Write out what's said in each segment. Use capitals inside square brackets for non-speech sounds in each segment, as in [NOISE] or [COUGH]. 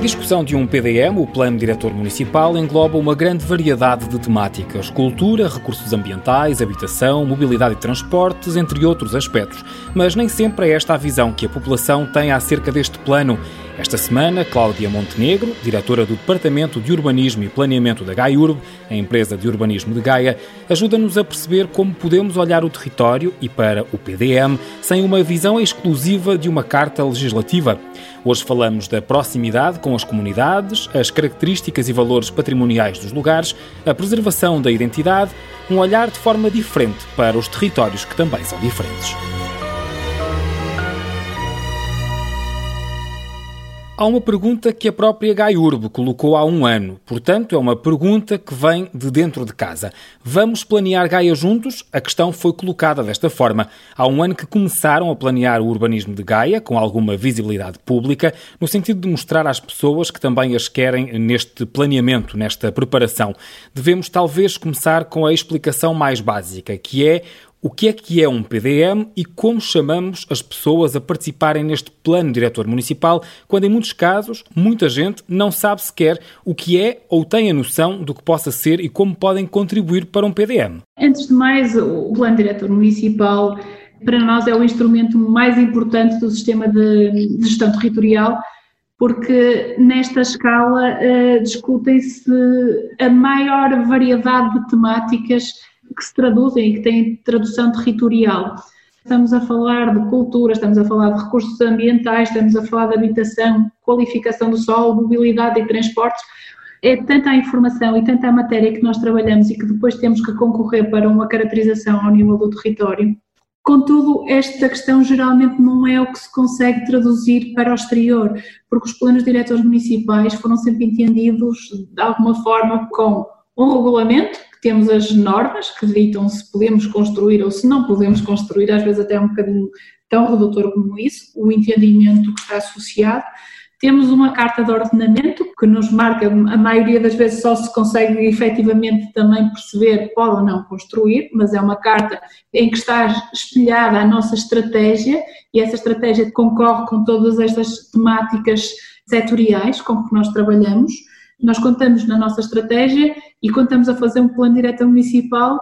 discussão de um PDM, o Plano Diretor Municipal, engloba uma grande variedade de temáticas: cultura, recursos ambientais, habitação, mobilidade e transportes, entre outros aspectos. Mas nem sempre é esta a visão que a população tem acerca deste plano. Esta semana, Cláudia Montenegro, diretora do Departamento de Urbanismo e Planeamento da GaiURB, a empresa de urbanismo de Gaia, ajuda-nos a perceber como podemos olhar o território e para o PDM sem uma visão exclusiva de uma carta legislativa. Hoje falamos da proximidade com as comunidades, as características e valores patrimoniais dos lugares, a preservação da identidade, um olhar de forma diferente para os territórios que também são diferentes. Há uma pergunta que a própria Gaiurbe colocou há um ano. Portanto, é uma pergunta que vem de dentro de casa. Vamos planear Gaia juntos? A questão foi colocada desta forma. Há um ano que começaram a planear o urbanismo de Gaia, com alguma visibilidade pública, no sentido de mostrar às pessoas que também as querem neste planeamento, nesta preparação. Devemos talvez começar com a explicação mais básica, que é o que é que é um PDM e como chamamos as pessoas a participarem neste plano diretor municipal, quando em muitos casos muita gente não sabe sequer o que é ou tem a noção do que possa ser e como podem contribuir para um PDM. Antes de mais, o plano diretor municipal para nós é o instrumento mais importante do sistema de gestão territorial porque nesta escala uh, discutem-se a maior variedade de temáticas que se traduzem e que têm tradução territorial. Estamos a falar de cultura, estamos a falar de recursos ambientais, estamos a falar de habitação, qualificação do solo, mobilidade e transportes. É tanta a informação e tanta a matéria que nós trabalhamos e que depois temos que concorrer para uma caracterização ao nível do território. Contudo, esta questão geralmente não é o que se consegue traduzir para o exterior, porque os planos diretores municipais foram sempre entendidos de alguma forma com um regulamento temos as normas que ditam se podemos construir ou se não podemos construir, às vezes até é um bocadinho tão redutor como isso, o entendimento que está associado. Temos uma carta de ordenamento que nos marca, a maioria das vezes só se consegue efetivamente também perceber pode ou não construir, mas é uma carta em que está espelhada a nossa estratégia e essa estratégia concorre com todas estas temáticas setoriais com que nós trabalhamos nós contamos na nossa estratégia e estamos a fazer um plano direto municipal,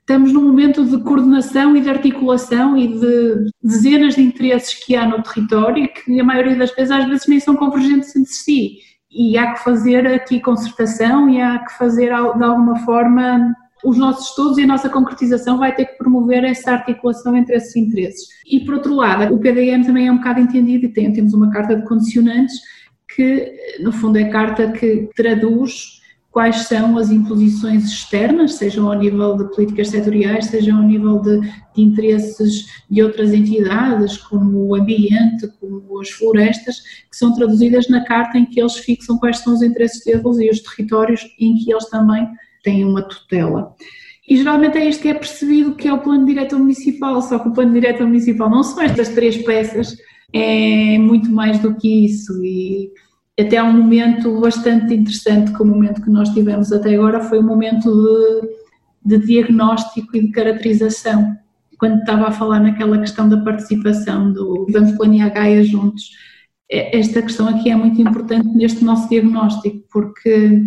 estamos num momento de coordenação e de articulação e de dezenas de interesses que há no território e que a maioria das vezes às vezes nem são convergentes entre si. E há que fazer aqui concertação e há que fazer de alguma forma os nossos estudos e a nossa concretização vai ter que promover essa articulação entre esses interesses. E por outro lado, o PDM também é um bocado entendido e tem, temos uma carta de condicionantes que no fundo é a carta que traduz quais são as imposições externas, sejam ao nível de políticas setoriais, sejam ao nível de, de, interesses de outras entidades, como o ambiente, como as florestas, que são traduzidas na carta em que eles fixam quais são os interesses deles e os territórios em que eles também têm uma tutela. E geralmente é isto que é percebido que é o plano diretor municipal, só que o plano diretor municipal não são estas três peças é muito mais do que isso e até é um momento bastante interessante que o momento que nós tivemos até agora foi um momento de, de diagnóstico e de caracterização. Quando estava a falar naquela questão da participação, do vamos planear Gaia juntos, é, esta questão aqui é muito importante neste nosso diagnóstico, porque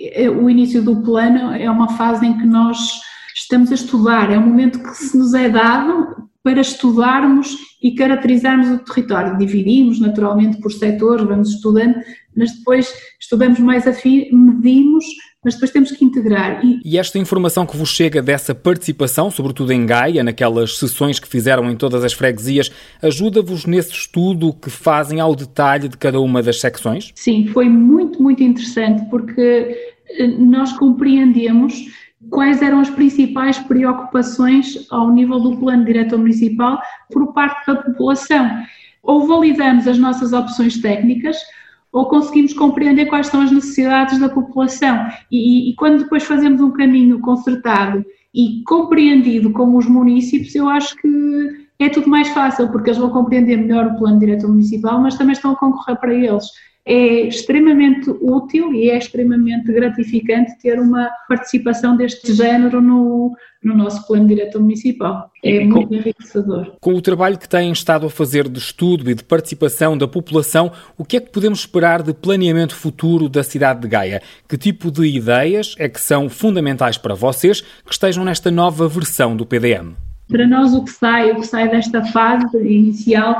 é, o início do plano é uma fase em que nós estamos a estudar, é um momento que se nos é dado para estudarmos e caracterizarmos o território. Dividimos naturalmente por setores, vamos estudando, mas depois estudamos mais a fim, medimos, mas depois temos que integrar. E... e esta informação que vos chega dessa participação, sobretudo em Gaia, naquelas sessões que fizeram em todas as freguesias, ajuda-vos nesse estudo que fazem ao detalhe de cada uma das secções? Sim, foi muito, muito interessante porque eh, nós compreendemos quais eram as principais preocupações ao nível do plano diretor municipal por parte da população. Ou validamos as nossas opções técnicas, ou conseguimos compreender quais são as necessidades da população. E, e, quando depois fazemos um caminho concertado e compreendido com os municípios, eu acho que é tudo mais fácil, porque eles vão compreender melhor o plano diretor municipal, mas também estão a concorrer para eles. É extremamente útil e é extremamente gratificante ter uma participação deste género no, no nosso plano diretor municipal. É muito com, enriquecedor. Com o trabalho que têm estado a fazer de estudo e de participação da população, o que é que podemos esperar de planeamento futuro da cidade de Gaia? Que tipo de ideias é que são fundamentais para vocês que estejam nesta nova versão do PDM? Para nós, o que sai, o que sai desta fase inicial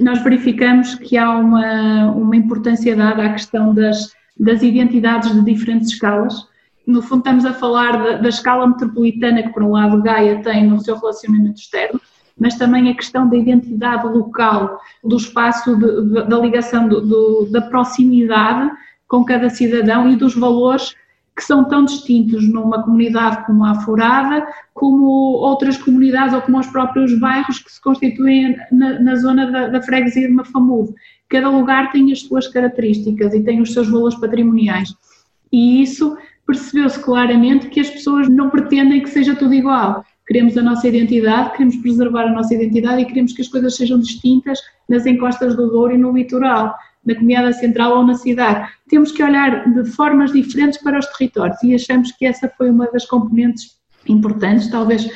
nós verificamos que há uma, uma importância dada à questão das, das identidades de diferentes escalas. No fundo, estamos a falar da, da escala metropolitana que, por um lado, Gaia tem no seu relacionamento externo, mas também a questão da identidade local, do espaço, de, de, da ligação, do, do, da proximidade com cada cidadão e dos valores que são tão distintos numa comunidade como a Furada, como outras comunidades ou como os próprios bairros que se constituem na, na zona da, da, freguesia de Mafamudo. Cada lugar tem as suas características e tem os seus valores patrimoniais. E isso percebeu-se claramente que as pessoas não pretendem que seja tudo igual. Queremos a nossa identidade, queremos preservar a nossa identidade e queremos que as coisas sejam distintas nas encostas do Douro e no litoral na comunidade central ou na cidade. Temos que olhar de formas diferentes para os territórios e achamos que essa foi uma das componentes importantes, talvez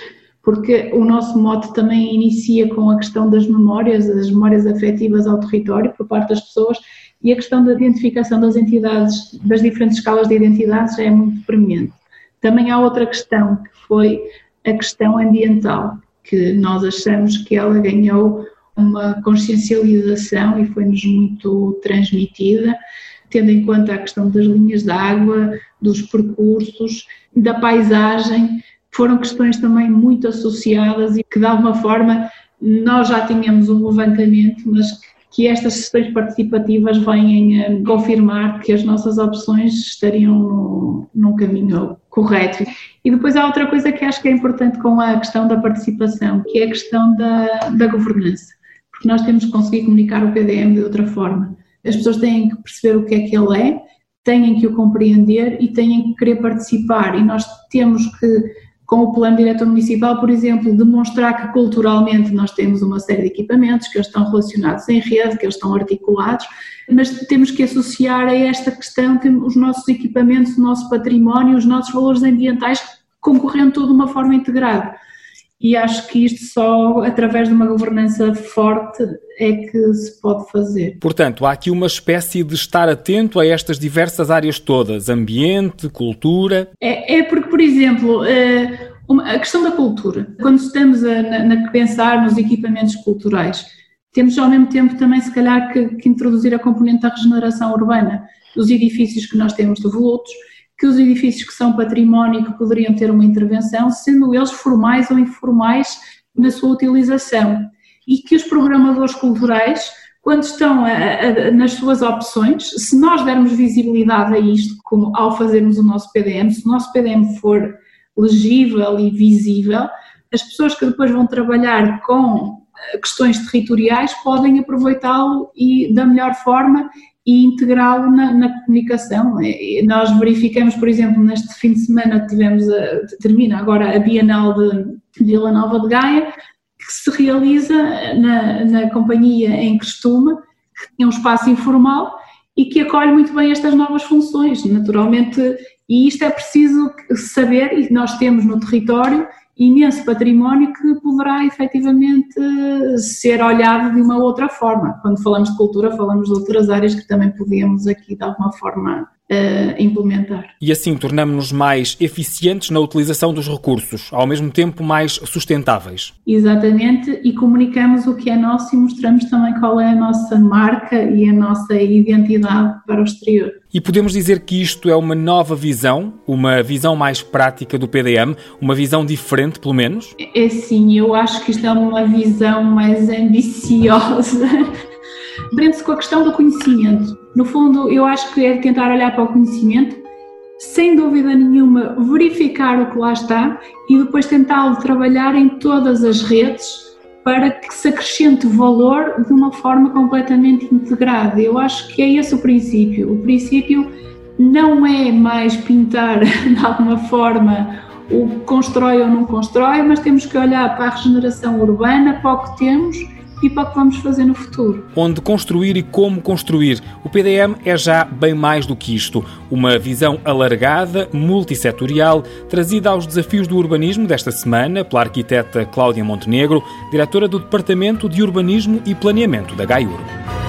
porque o nosso mote também inicia com a questão das memórias, as memórias afetivas ao território por parte das pessoas e a questão da identificação das entidades, das diferentes escalas de identidades é muito premente. Também há outra questão que foi a questão ambiental, que nós achamos que ela ganhou uma consciencialização e foi-nos muito transmitida, tendo em conta a questão das linhas de água, dos percursos, da paisagem, foram questões também muito associadas e que de alguma forma nós já tínhamos um levantamento, mas que estas sessões participativas vêm confirmar que as nossas opções estariam no, num caminho correto. E depois há outra coisa que acho que é importante com a questão da participação, que é a questão da, da governança nós temos que conseguir comunicar o PDM de outra forma. As pessoas têm que perceber o que é que ele é, têm que o compreender e têm que querer participar. E nós temos que, com o plano diretor municipal, por exemplo, demonstrar que culturalmente nós temos uma série de equipamentos que eles estão relacionados em rede, que eles estão articulados, mas temos que associar a esta questão os nossos equipamentos, o nosso património, os nossos valores ambientais, concorrendo tudo de uma forma integrada e acho que isto só através de uma governança forte é que se pode fazer. Portanto, há aqui uma espécie de estar atento a estas diversas áreas todas, ambiente, cultura. É, é porque, por exemplo, eh, a questão da cultura, quando estamos a, pensar nos equipamentos culturais, temos ao mesmo tempo também, se calhar, que, que introduzir a componente da regeneração urbana dos edifícios que nós temos devolutos que os edifícios que são património que poderiam ter uma intervenção, sendo eles formais ou informais na sua utilização. E que os programadores culturais, quando estão a, a, nas suas opções, se nós dermos visibilidade a isto, como ao fazermos o nosso PDM, se o nosso PDM for legível e visível, as pessoas que depois vão trabalhar com eh, questões territoriais podem aproveitá-lo e da melhor forma e integrá-lo na, na, comunicação. Nós verificamos, por exemplo, neste fim de semana tivemos, a, termina agora a Bienal de Vila Nova de Gaia, que se realiza na, na companhia em costume, que tem um espaço informal e que acolhe muito bem estas novas funções, naturalmente, e isto é preciso saber, e nós temos no território, imenso património que poderá efetivamente ser olhado de uma outra forma. Quando falamos de cultura, falamos de outras áreas que também podíamos aqui de alguma forma uh, implementar. E assim tornamos-nos mais eficientes na utilização dos recursos, ao mesmo tempo mais sustentáveis. Exatamente, e comunicamos o que é nosso e mostramos também qual é a nossa marca e a nossa identidade para o exterior. E podemos dizer que isto é uma nova visão, uma visão mais prática do PDM, uma visão diferente, pelo menos? É sim, eu acho que isto é uma visão mais ambiciosa prende-se com a questão do conhecimento. No fundo, eu acho que é tentar olhar para o conhecimento, sem dúvida nenhuma, verificar o que lá está e depois tentá-lo trabalhar em todas as redes para que se acrescente valor de uma forma completamente integrada. Eu acho que é esse o princípio. O princípio não é mais pintar [LAUGHS] de alguma forma o constrói ou não constrói, mas temos que olhar para a regeneração urbana, para o que temos e para o que vamos fazer no futuro. Onde construir e como construir. O PDM é já bem mais do que isto. Uma visão alargada, multissetorial, trazida aos desafios do urbanismo desta semana pela arquiteta Cláudia Montenegro, diretora do Departamento de Urbanismo e Planeamento da GAIUR.